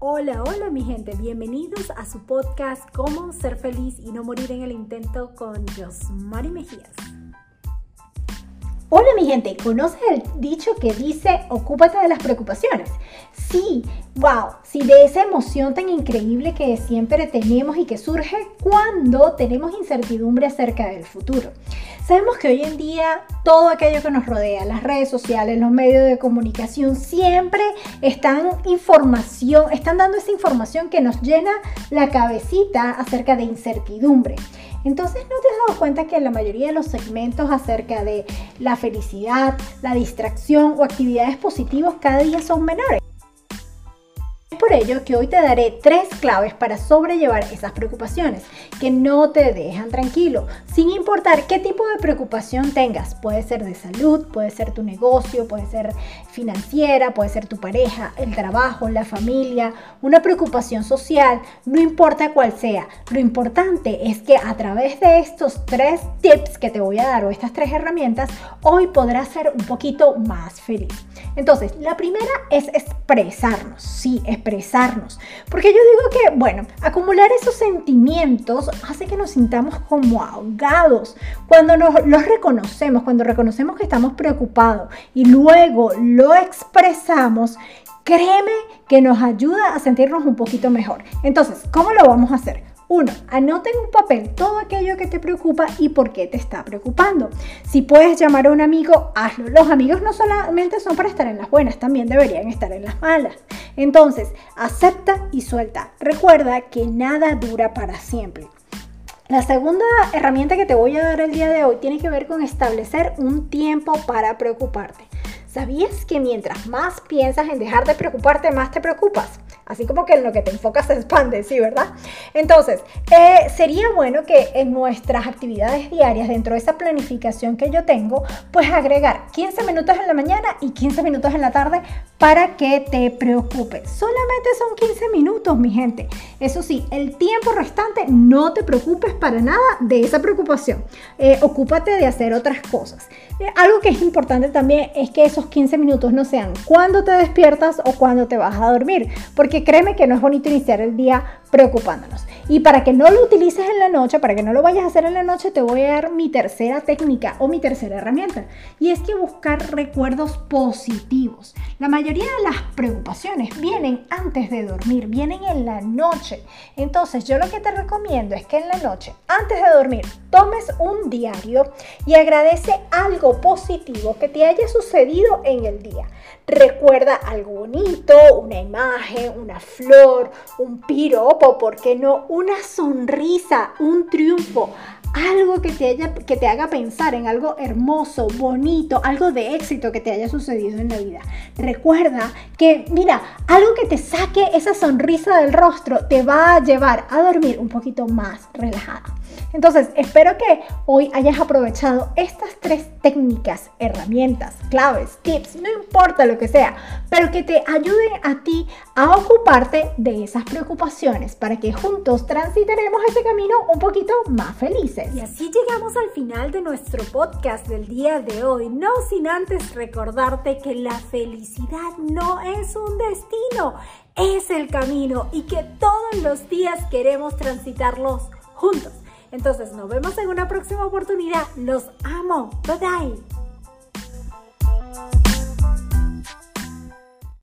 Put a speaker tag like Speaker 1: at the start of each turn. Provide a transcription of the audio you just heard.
Speaker 1: Hola, hola mi gente, bienvenidos a su podcast Cómo ser feliz y no morir en el intento con Josmari Mejías. Hola mi gente, ¿conoces el dicho que dice ocúpate de las preocupaciones? Sí, wow, sí, de esa emoción tan increíble que siempre tenemos y que surge cuando tenemos incertidumbre acerca del futuro. Sabemos que hoy en día todo aquello que nos rodea, las redes sociales, los medios de comunicación, siempre están información, están dando esa información que nos llena la cabecita acerca de incertidumbre. Entonces, ¿no te has dado cuenta que la mayoría de los segmentos acerca de la felicidad, la distracción o actividades positivas cada día son menores? Por ello que hoy te daré tres claves para sobrellevar esas preocupaciones que no te dejan tranquilo, sin importar qué tipo de preocupación tengas. Puede ser de salud, puede ser tu negocio, puede ser financiera, puede ser tu pareja, el trabajo, la familia, una preocupación social, no importa cuál sea. Lo importante es que a través de estos tres tips que te voy a dar o estas tres herramientas, hoy podrás ser un poquito más feliz. Entonces, la primera es expresarnos, sí, expresarnos expresarnos. Porque yo digo que, bueno, acumular esos sentimientos hace que nos sintamos como ahogados. Cuando nos, los reconocemos, cuando reconocemos que estamos preocupados y luego lo expresamos, créeme que nos ayuda a sentirnos un poquito mejor. Entonces, ¿cómo lo vamos a hacer? Uno, anota en un papel todo aquello que te preocupa y por qué te está preocupando. Si puedes llamar a un amigo, hazlo. Los amigos no solamente son para estar en las buenas, también deberían estar en las malas. Entonces, acepta y suelta. Recuerda que nada dura para siempre. La segunda herramienta que te voy a dar el día de hoy tiene que ver con establecer un tiempo para preocuparte. ¿Sabías que mientras más piensas en dejar de preocuparte, más te preocupas? Así como que en lo que te enfocas se expande, ¿sí, verdad? Entonces, eh, sería bueno que en nuestras actividades diarias, dentro de esa planificación que yo tengo, pues agregar 15 minutos en la mañana y 15 minutos en la tarde para que te preocupes. Solamente son 15 minutos, mi gente. Eso sí, el tiempo restante no te preocupes para nada de esa preocupación. Eh, ocúpate de hacer otras cosas. Algo que es importante también es que esos 15 minutos no sean cuando te despiertas o cuando te vas a dormir, porque créeme que no es bonito iniciar el día preocupándonos. Y para que no lo utilices en la noche, para que no lo vayas a hacer en la noche, te voy a dar mi tercera técnica o mi tercera herramienta. Y es que buscar recuerdos positivos. La mayoría de las preocupaciones vienen antes de dormir, vienen en la noche. Entonces yo lo que te recomiendo es que en la noche, antes de dormir, tomes un diario y agradece algo positivo que te haya sucedido en el día. Recuerda algo bonito, una imagen, una flor, un piropo, ¿por qué no? Una sonrisa, un triunfo, algo que te, haya, que te haga pensar en algo hermoso, bonito, algo de éxito que te haya sucedido en la vida. Recuerda que, mira, algo que te saque esa sonrisa del rostro te va a llevar a dormir un poquito más relajada. Entonces, espero que hoy hayas aprovechado estas tres técnicas, herramientas, claves, tips, no importa lo que sea, pero que te ayuden a ti a ocuparte de esas preocupaciones para que juntos transitaremos ese camino un poquito más felices. Y así llegamos al final de nuestro podcast del día de hoy, no sin antes recordarte que la felicidad no es un destino, es el camino y que todos los días queremos transitarlos juntos. Entonces nos vemos en una próxima oportunidad. Los amo. Bye bye.